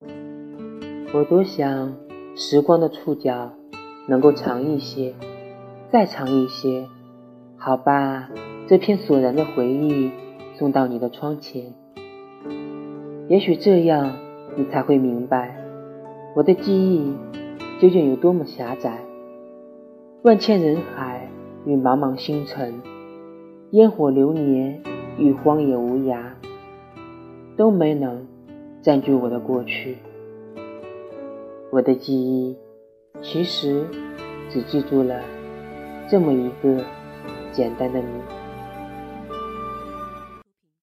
我多想时光的触角能够长一些，再长一些，好把这片索然的回忆送到你的窗前。也许这样，你才会明白我的记忆究竟有多么狭窄。万千人海与茫茫星辰，烟火流年与荒野无涯，都没能占据我的过去。我的记忆其实只记住了这么一个简单的你。